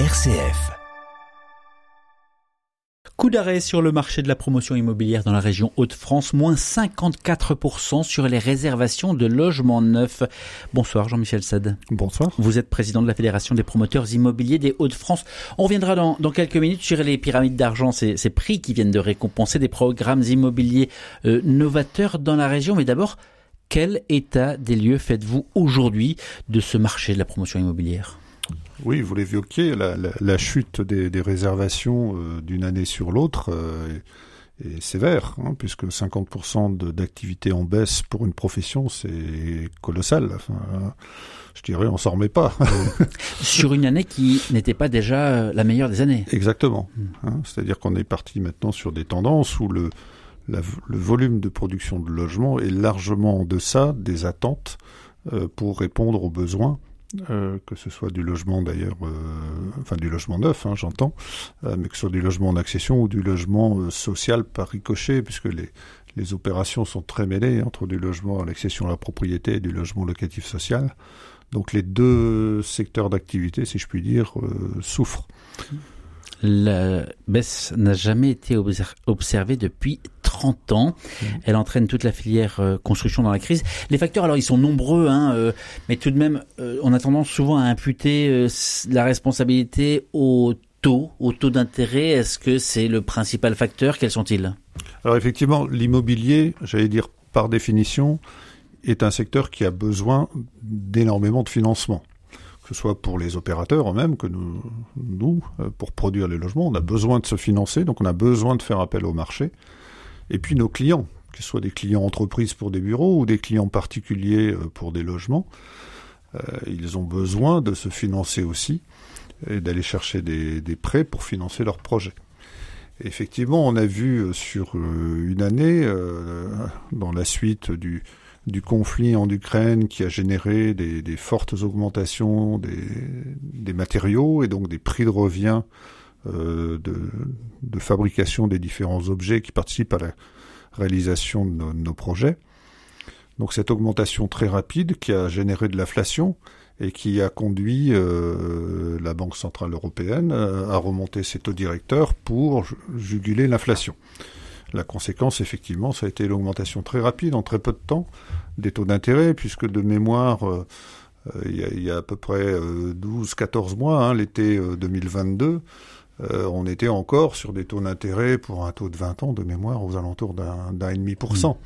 RCF. Coup d'arrêt sur le marché de la promotion immobilière dans la région Hauts-de-France, moins 54% sur les réservations de logements neufs. Bonsoir Jean-Michel Sade. Bonsoir. Vous êtes président de la Fédération des promoteurs immobiliers des Hauts-de-France. On reviendra dans, dans, quelques minutes sur les pyramides d'argent, ces, ces, prix qui viennent de récompenser des programmes immobiliers euh, novateurs dans la région. Mais d'abord, quel état des lieux faites-vous aujourd'hui de ce marché de la promotion immobilière? Oui, vous l'évoquiez, la, la, la, chute des, des réservations euh, d'une année sur l'autre euh, est, est, sévère, hein, puisque 50% d'activité en baisse pour une profession, c'est colossal. Enfin, je dirais, on s'en remet pas. sur une année qui n'était pas déjà euh, la meilleure des années. Exactement. Hein, C'est-à-dire qu'on est parti maintenant sur des tendances où le, la, le volume de production de logements est largement en deçà des attentes pour répondre aux besoins euh, que ce soit du logement d'ailleurs, euh, enfin du logement neuf, hein, j'entends, euh, mais que ce soit du logement en accession ou du logement social par ricochet, puisque les, les opérations sont très mêlées entre du logement en accession à la propriété et du logement locatif social. Donc les deux secteurs d'activité, si je puis dire, souffrent. La baisse n'a jamais été observée depuis 30 ans. Elle entraîne toute la filière euh, construction dans la crise. Les facteurs, alors ils sont nombreux, hein, euh, mais tout de même, euh, on a tendance souvent à imputer la responsabilité au taux, au taux d'intérêt. Est-ce que c'est le principal facteur? Quels sont-ils? Alors effectivement, l'immobilier, j'allais dire par définition, est un secteur qui a besoin d'énormément de financement que ce soit pour les opérateurs eux-mêmes, que nous, pour produire les logements, on a besoin de se financer, donc on a besoin de faire appel au marché. Et puis nos clients, que ce soit des clients entreprises pour des bureaux ou des clients particuliers pour des logements, euh, ils ont besoin de se financer aussi et d'aller chercher des, prêts pour financer leurs projets. Et effectivement, on a vu sur une année, euh, dans la suite du, conflit en Ukraine qui a généré des, fortes augmentations des, matériaux et donc des prix de revient euh, de, de, fabrication des différents objets qui participent à la réalisation de nos, nos, projets. Donc cette augmentation très rapide qui a généré de l'inflation et qui a conduit euh, la Banque centrale européenne à remonter ses taux directeurs pour juguler l'inflation. La conséquence, effectivement, ça a été l'augmentation très rapide, en très peu de temps, des taux d'intérêt, puisque de mémoire, euh, il, y a, y a, à peu près euh, 12-14 mois, hein, l'été 2022, euh, on était encore sur des taux d'intérêt pour un taux de 20 ans de mémoire aux alentours d'un et demi pour cent.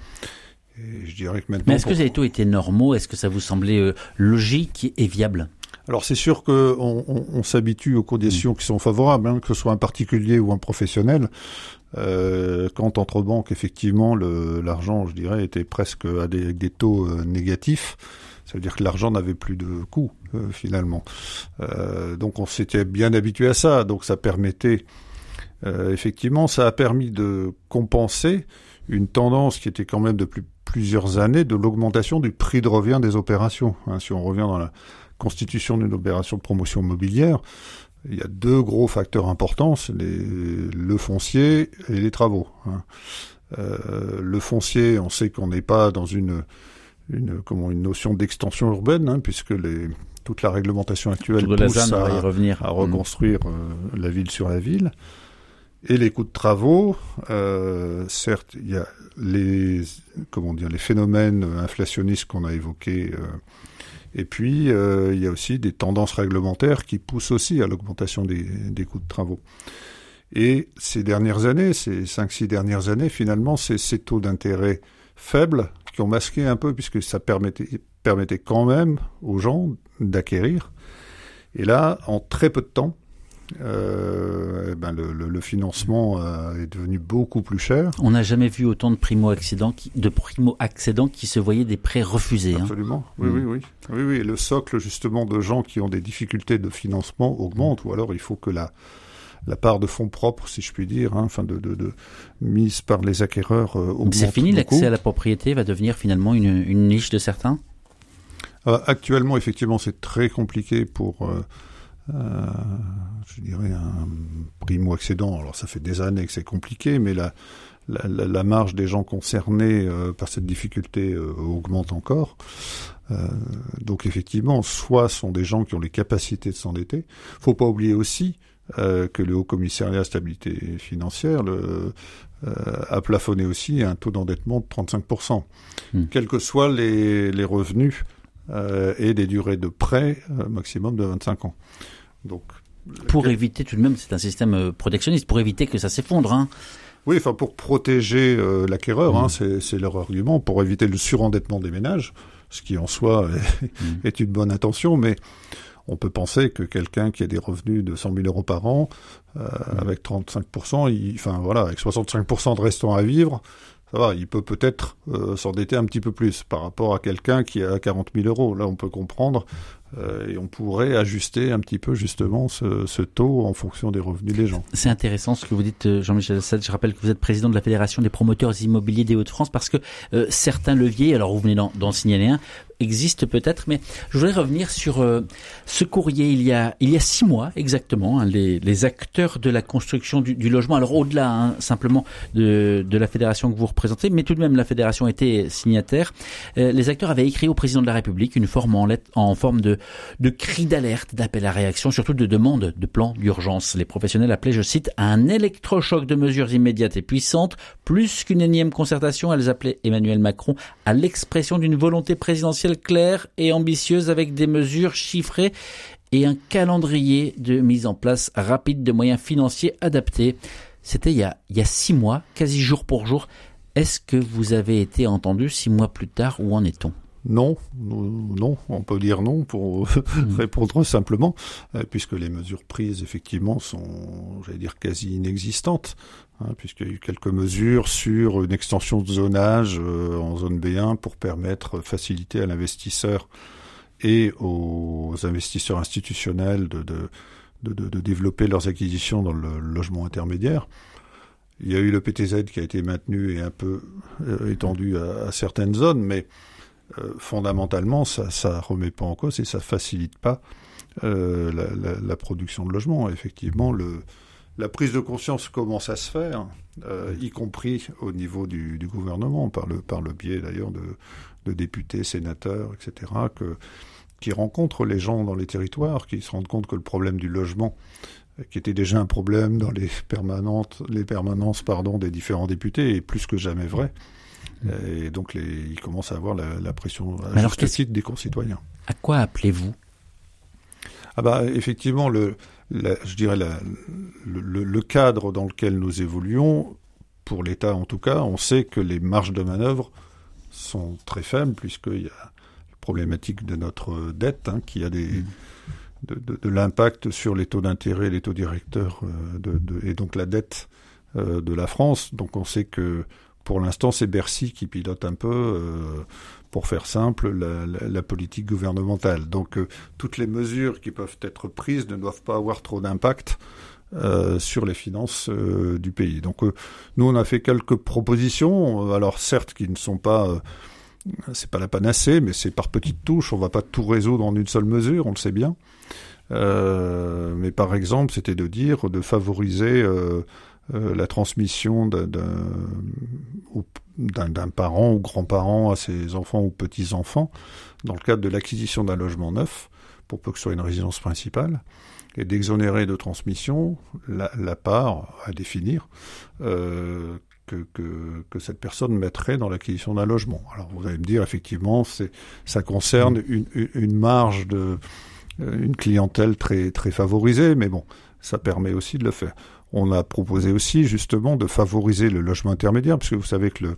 Et je dirais que maintenant. Mais est-ce que ces taux étaient normaux? Est-ce que ça vous semblait euh, logique et viable? Alors c'est sûr qu'on on, on s'habitue aux conditions qui sont favorables, hein, que ce soit un particulier ou un professionnel. Euh, quand entre banques, effectivement, l'argent, je dirais, était presque à des, avec des taux euh, négatifs. Ça veut dire que l'argent n'avait plus de coût, euh, finalement. Euh, donc on s'était bien habitué à ça. Donc ça permettait, euh, effectivement, ça a permis de compenser une tendance qui était quand même depuis plusieurs années de l'augmentation du prix de revient des opérations. Hein, si on revient dans la constitution d'une opération de promotion immobilière, il y a deux gros facteurs importants, les, le foncier et les travaux. Hein. Euh, le foncier, on sait qu'on n'est pas dans une, une, comment, une notion d'extension urbaine, hein, puisque les, toute la réglementation actuelle pousse à, à, revenir. à reconstruire mmh. euh, la ville sur la ville. Et les coûts de travaux, euh, certes, il y a les, comment dire, les phénomènes inflationnistes qu'on a évoqués euh, et puis, euh, il y a aussi des tendances réglementaires qui poussent aussi à l'augmentation des, des, coûts de travaux. Et ces dernières années, ces 5-6 dernières années, finalement, ces taux d'intérêt faibles qui ont masqué un peu, puisque ça permettait, permettait quand même aux gens d'acquérir. Et là, en très peu de temps, euh, ben le, le, le, financement euh, est devenu beaucoup plus cher. On n'a jamais vu autant de primo-accédants qui, de primo-accédants qui se voyaient des prêts refusés. Absolument. Hein. Oui, mmh. oui, oui, oui, oui. Le socle justement de gens qui ont des difficultés de financement augmente, ou alors il faut que la la part de fonds propres, si je puis dire, hein, enfin de, de, de, mise par les acquéreurs euh. C'est fini, l'accès à la propriété va devenir finalement une, une niche de certains? Euh, actuellement, effectivement, c'est très compliqué pour je dirais, un primo-accédant. Alors ça fait des années que c'est compliqué, mais la, la, marge des gens concernés par cette difficulté augmente encore. donc effectivement, soit sont des gens qui ont les capacités de s'endetter. Faut pas oublier aussi que le Haut Commissariat à la stabilité financière le, euh, a plafonné aussi un taux d'endettement de 35%, hmm. quels que soient les, les revenus euh, et des durées de prêt euh, maximum de 25 ans. Donc, pour éviter tout de même, c'est un système protectionniste, pour éviter que ça s'effondre. Hein. Oui, enfin pour protéger l'acquéreur, hein, hmm. c'est leur argument, pour éviter le surendettement des ménages, ce qui en soi est, hmm. est une bonne intention, mais on peut penser que quelqu'un qui a des revenus de 100 000 euros par an, euh, mmh. avec 35%, il, enfin voilà, avec 65% de restant à vivre, ça va, il peut peut-être euh, s'endetter un petit peu plus par rapport à quelqu'un qui a 40 000 euros. Là, on peut comprendre euh, et on pourrait ajuster un petit peu justement ce, ce, taux en fonction des revenus des gens. C'est intéressant ce que vous dites, Jean-Michel Assad. Je rappelle que vous êtes président de la Fédération des promoteurs immobiliers des Hauts-de-France parce que certains leviers, alors vous venez d'en signaler un, existe peut-être, mais je voudrais revenir sur euh, ce courrier. Il y a il y a six mois exactement, hein, les, acteurs de la construction du, logement. Alors au-delà hein, simplement de, la fédération que vous représentez, mais tout de même la fédération était signataire. Euh, les acteurs avaient écrit au président de la République une forme en, lettre, en forme de de cri d'alerte, d'appel à réaction, surtout de demande de plan d'urgence. Les professionnels appelaient, je cite, un électrochoc de mesures immédiates et puissantes, plus qu'une énième concertation. Elles appelaient Emmanuel Macron à l'expression d'une volonté présidentielle claire et ambitieuse avec des mesures chiffrées et un calendrier de mise en place rapide de moyens financiers adaptés. C'était il, il y a, six mois, quasi jour pour jour. Est-ce que vous avez été entendu six mois plus tard? Où en est-on? Non, non, on peut dire non pour hmm. répondre simplement, euh, puisque les mesures prises effectivement sont, j'allais dire, quasi inexistantes, hein, puisqu'il y a eu quelques mesures sur une extension de zonage euh, en zone B1 pour permettre, faciliter à l'investisseur et aux investisseurs institutionnels de, de, de, développer leurs acquisitions dans le logement intermédiaire. Il y a eu le PTZ qui a été maintenu et un peu euh, étendu à, à certaines zones, mais euh, fondamentalement, ça ça remet pas en cause et ça facilite pas euh, la, production de logements. Effectivement, la prise de conscience commence à se faire, euh, y compris au niveau du, gouvernement, par le, biais d'ailleurs de, députés, sénateurs, etc., qui rencontrent les gens dans les territoires, qui se rendent compte que le problème du logement, qui était déjà un problème dans les permanentes, permanences des différents députés, est plus que jamais vrai. Et donc, les, ils commencent à avoir la, la pression à alors, juste des concitoyens. À quoi appelez-vous? Ah bah effectivement, le, la, je dirais la, le, le, cadre dans lequel nous évoluons, pour l'État en tout cas, on sait que les marges de manœuvre sont très faibles puisqu'il y a la problématique de notre dette hein, qui a des mmh. de, de, de l'impact sur les taux d'intérêt, les taux directeurs euh, de, et donc la dette euh, de la France. Donc on sait que pour l'instant, c'est Bercy qui pilote un peu, euh, pour faire simple, la, politique gouvernementale. Donc, euh, toutes les mesures qui peuvent être prises ne doivent pas avoir trop d'impact euh, sur les finances du pays. Donc, nous, on a fait quelques propositions. Alors, certes, qui ne sont pas c'est pas la panacée, mais c'est par petites touches. On va pas tout résoudre en une seule mesure, on le sait bien. Mais par exemple, c'était de dire de favoriser euh, la transmission d'un parent ou grand-parent à ses enfants ou petits-enfants dans le cadre de l'acquisition d'un logement neuf, pour peu que ce soit une résidence principale, et d'exonérer de transmission la, la, part à définir euh, que, que, que, cette personne mettrait dans l'acquisition d'un logement. Alors vous allez me dire, effectivement, ça concerne une, une marge de une clientèle très très favorisée, mais bon, ça permet aussi de le faire. On a proposé aussi justement de favoriser le logement intermédiaire, puisque vous savez que le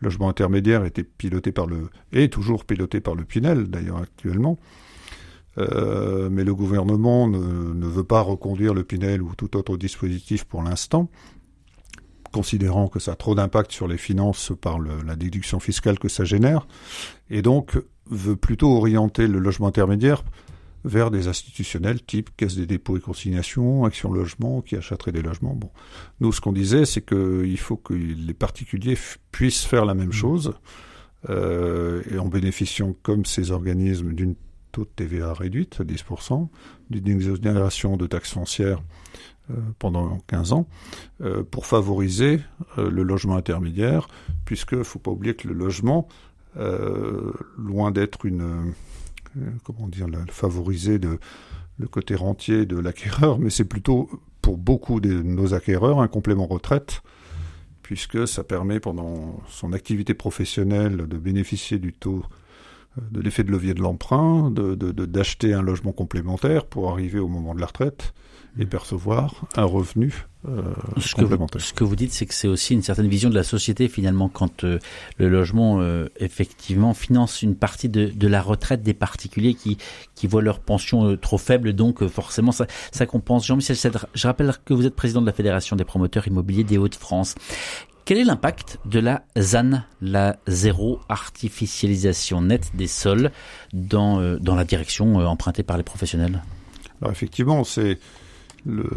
logement intermédiaire était piloté par le est toujours piloté par le Pinel d'ailleurs actuellement. Euh, mais le gouvernement ne, veut pas reconduire le Pinel ou tout autre dispositif pour l'instant, considérant que ça a trop d'impact sur les finances par la déduction fiscale que ça génère, et donc veut plutôt orienter le logement intermédiaire vers des institutionnels type Caisse des dépôts et consignations, Action Logement, qui achèteraient des logements. Bon, nous, ce qu'on disait, c'est qu'il faut que les particuliers puissent faire la même mmh. chose, euh, et en bénéficiant, comme ces organismes, d'une taux de TVA réduite à 10%, d'une exonération de taxes foncières euh, pendant 15 ans, euh, pour favoriser le logement intermédiaire, puisque ne faut pas oublier que le logement, loin d'être une comment dire, favoriser de, le côté rentier de l'acquéreur, mais c'est plutôt pour beaucoup de nos acquéreurs un complément retraite puisque ça permet pendant son activité professionnelle de bénéficier du taux euh, de l'effet de levier de l'emprunt, d'acheter un logement complémentaire pour arriver au moment de la retraite et percevoir un revenu euh, ce complémentaire. Que vous, ce que vous dites, c'est que c'est aussi une certaine vision de la société finalement quand euh, le logement effectivement finance une partie de, de, la retraite des particuliers qui, qui voient leur pension trop faible, donc forcément ça, ça compense. Jean-Michel je rappelle que vous êtes président de la Fédération des promoteurs immobiliers des Hauts-de-France. Quel est l'impact de la ZAN, la zéro artificialisation nette des sols, dans, euh, dans la direction euh, empruntée par les professionnels? Alors effectivement, c'est le,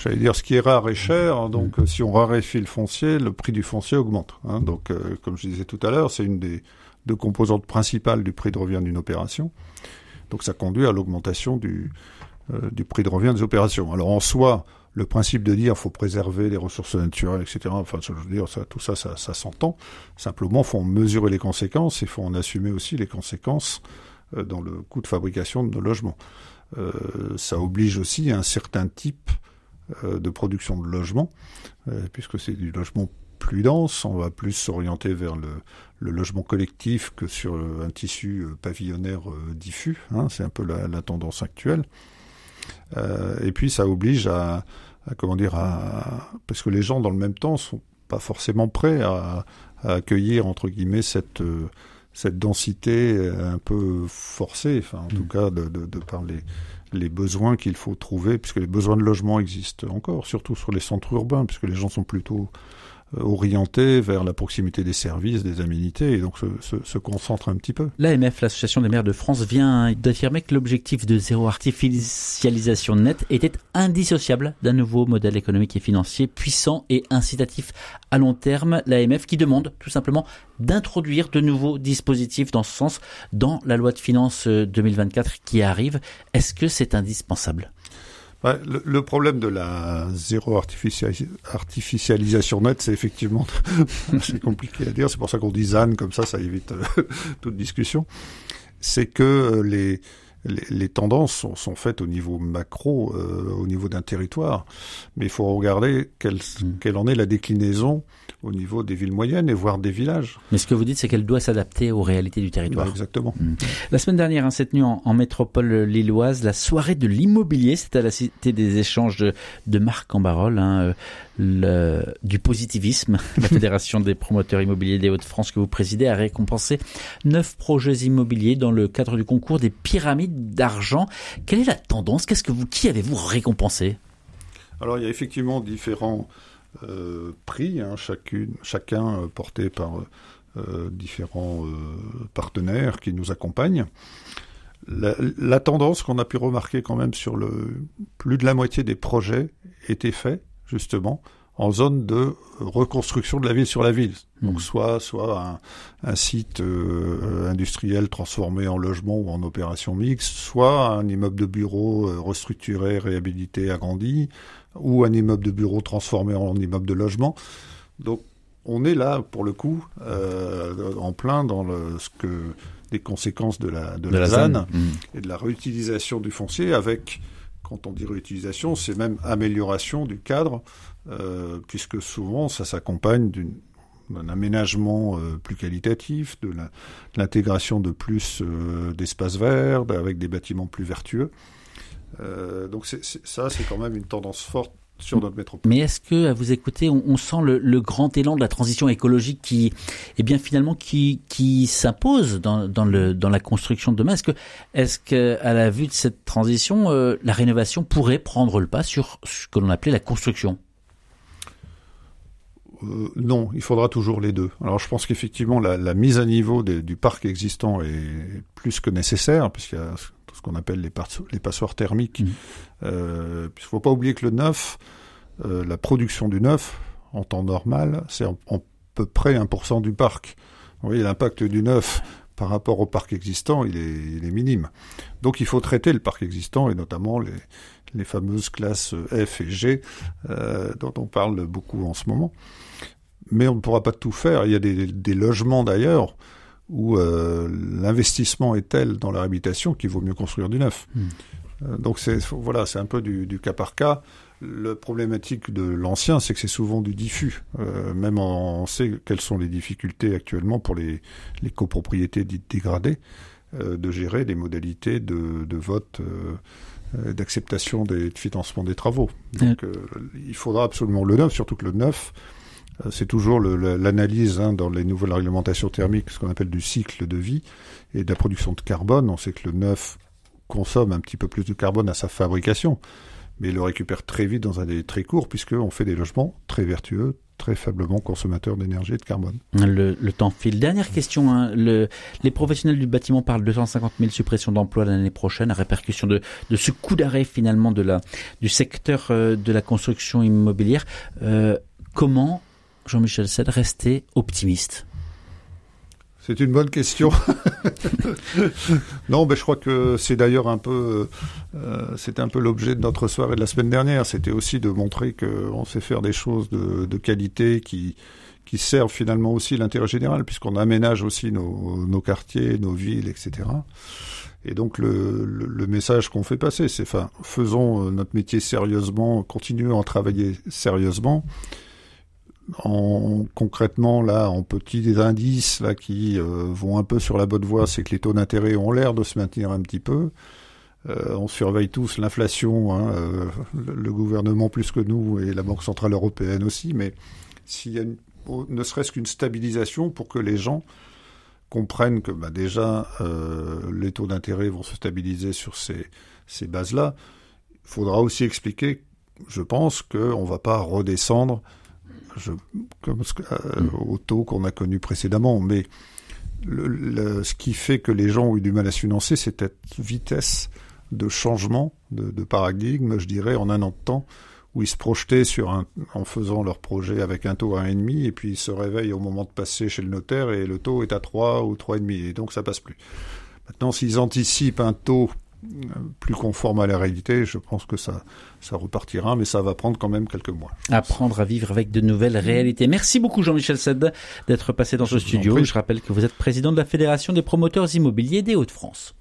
j'allais dire, ce qui est rare est cher. Donc, mm. si on raréfie le foncier, le prix du foncier augmente. Hein. Donc, euh, comme je disais tout à l'heure, c'est une des deux composantes principales du prix de revient d'une opération. Donc, ça conduit à l'augmentation du, du prix de revient des opérations. Alors, en soi, le principe de dire faut préserver les ressources naturelles, etc. Enfin, je veux dire, ça, tout ça, ça, ça s'entend. Simplement, faut en mesurer les conséquences et faut en assumer aussi les conséquences euh, dans le coût de fabrication de nos logements. Euh, ça oblige aussi un certain type euh, de production de logements, puisque c'est du logement plus dense, on va plus s'orienter vers le, logement collectif que sur un tissu pavillonnaire diffus. Hein, c'est un peu la, tendance actuelle. Euh, et puis ça oblige à, comment dire, à, parce que les gens dans le même temps sont pas forcément prêts à, accueillir entre guillemets cette euh, cette densité un peu forcée, enfin en tout mm. cas de, de, de par les, les besoins qu'il faut trouver, puisque les besoins de logement existent encore, surtout sur les centres urbains, puisque les gens sont plutôt orienté vers la proximité des services, des aménités, et donc se, se, se concentre un petit peu. L'AMF, l'Association des maires de France, vient d'affirmer que l'objectif de zéro artificialisation nette était indissociable d'un nouveau modèle économique et financier puissant et incitatif à long terme. L'AMF qui demande tout simplement d'introduire de nouveaux dispositifs dans ce sens dans la loi de finances 2024 euh, qui arrive. Est-ce que c'est indispensable? Le, problème de la zéro artificialisation nette, c'est effectivement c'est compliqué à dire. C'est pour ça qu'on dit ZAN comme ça, ça évite euh, toute discussion. C'est que euh, les les, tendances sont, sont, faites au niveau macro, euh, au niveau d'un territoire, mais il faut regarder quelle, mm. quelle en est la déclinaison au niveau des villes moyennes et voire des villages. Mais ce que vous dites, c'est qu'elle doit s'adapter aux réalités du territoire. Bah, exactement. Mm. La semaine dernière, hein, cette nuit en, métropole lilloise, la soirée de l'immobilier, c'était à la Cité des échanges de, de Marc en hein, euh, du positivisme. La Fédération des promoteurs immobiliers des Hauts-de-France que vous présidez a récompensé neuf projets immobiliers dans le cadre du concours des pyramides d'argent. Quelle est la tendance? Qu'est-ce que vous, qui avez-vous récompensé? Alors, il y a effectivement différents euh, prix, hein, chacun euh, porté par euh, différents partenaires qui nous accompagnent. La, tendance qu'on a pu remarquer quand même sur le plus de la moitié des projets était fait justement en zone de reconstruction de la ville sur la ville. Donc hmm. soit soit un, site euh, industriel transformé en logement ou en opération mixte, soit un immeuble de bureau euh, restructuré, réhabilité, agrandi, ou un immeuble de bureau transformé en immeuble de logement. Donc on est là pour le coup euh, en plein dans le, ce que des conséquences de la de, la, ZAN, hmm. et de la réutilisation du foncier avec quand on dit réutilisation, c'est même amélioration du cadre, euh, puisque souvent ça s'accompagne d'un aménagement euh, plus qualitatif, de l'intégration de plus euh, d'espaces verts, avec des bâtiments plus vertueux. donc ça, c'est quand même une tendance forte sur notre métropole. Mais est-ce que, à vous écouter, on, sent le, grand élan de la transition écologique qui, eh bien, finalement, qui, qui s'impose dans, dans, le, dans la construction de demain? Est-ce que, est-ce que, à la vue de cette transition, euh, la rénovation pourrait prendre le pas sur ce que l'on appelait la construction? Euh, non, il faudra toujours les deux. Alors je pense qu'effectivement la, la, mise à niveau du parc existant est plus que nécessaire, puisqu'il y a ce qu'on appelle les, les, passoires thermiques. Mmh. Euh, il ne faut pas oublier que le neuf, euh, la production du neuf, en temps normal, c'est en, peu près 1% du parc. Vous voyez, l'impact du neuf par rapport au parc existant, il est, il est minime. Donc il faut traiter le parc existant et notamment les, les fameuses classes F et G euh, dont on parle beaucoup en ce moment. Mais on ne pourra pas tout faire. Il y a des, des logements d'ailleurs où euh, l'investissement est tel dans leur habitation qu'il vaut mieux construire du neuf. Hmm. Euh, donc c'est voilà, c'est un peu du, du, cas par cas. Le problématique de l'ancien, c'est que c'est souvent du diffus. Euh, même on, sait quelles sont les difficultés actuellement pour les, les copropriétés dites dégradées de gérer les modalités de, de vote, d'acceptation des de financement des travaux. Donc il faudra absolument le neuf, surtout que le neuf, c'est toujours l'analyse hein, dans les nouvelles réglementations thermiques, ce qu'on appelle du cycle de vie et de la production de carbone. On sait que le neuf consomme un petit peu plus de carbone à sa fabrication, mais le récupère très vite dans un délai très court, puisqu'on fait des logements très vertueux, très faiblement consommateurs d'énergie et de carbone. Le, temps file. Dernière question. Hein. Le, les professionnels du bâtiment parlent de 250 000 suppressions d'emplois l'année prochaine, à répercussion de, ce coup d'arrêt finalement du secteur euh, de la construction immobilière. Euh, comment, Jean-Michel Sed, rester optimiste c'est une bonne question. non, mais je crois que c'est d'ailleurs un peu, euh, c'était un peu l'objet de notre soirée de la semaine dernière. C'était aussi de montrer qu'on sait faire des choses de, de, qualité qui qui servent finalement aussi l'intérêt général, puisqu'on aménage aussi nos, nos, quartiers, nos villes, etc. Et donc le, le, le message qu'on fait passer, c'est, enfin, faisons notre métier sérieusement, continuons à travailler sérieusement en, concrètement, là, en petits indices là qui euh, vont un peu sur la bonne voie, c'est que les taux d'intérêt ont l'air de se maintenir un petit peu. Euh, on surveille tous l'inflation, hein, euh, le, gouvernement plus que nous et la Banque centrale européenne aussi, mais s'il y a ne serait-ce qu'une stabilisation pour que les gens comprennent que bah, déjà les taux d'intérêt vont se stabiliser sur ces, ces bases-là, il faudra aussi expliquer, je pense, qu'on ne va pas redescendre comme euh, au taux qu'on a connu précédemment. Mais ce qui fait que les gens ont eu du mal à se financer, c'est cette vitesse de changement de, paradigme, je dirais, en un an de temps, où ils se projetaient en faisant leur projet avec un taux à 1,5, et puis ils se réveillent au moment de passer chez le notaire, et le taux est à 3 ou 3,5, et donc ça passe plus. Maintenant, s'ils anticipent un taux plus conforme à la réalité, je pense que ça, ça repartira, mais ça va prendre quand même quelques mois. Apprendre à vivre avec de nouvelles réalités. Merci beaucoup Jean-Michel Sed d'être passé dans ce studio. Je rappelle que vous êtes président de la Fédération des promoteurs immobiliers des Hauts-de-France.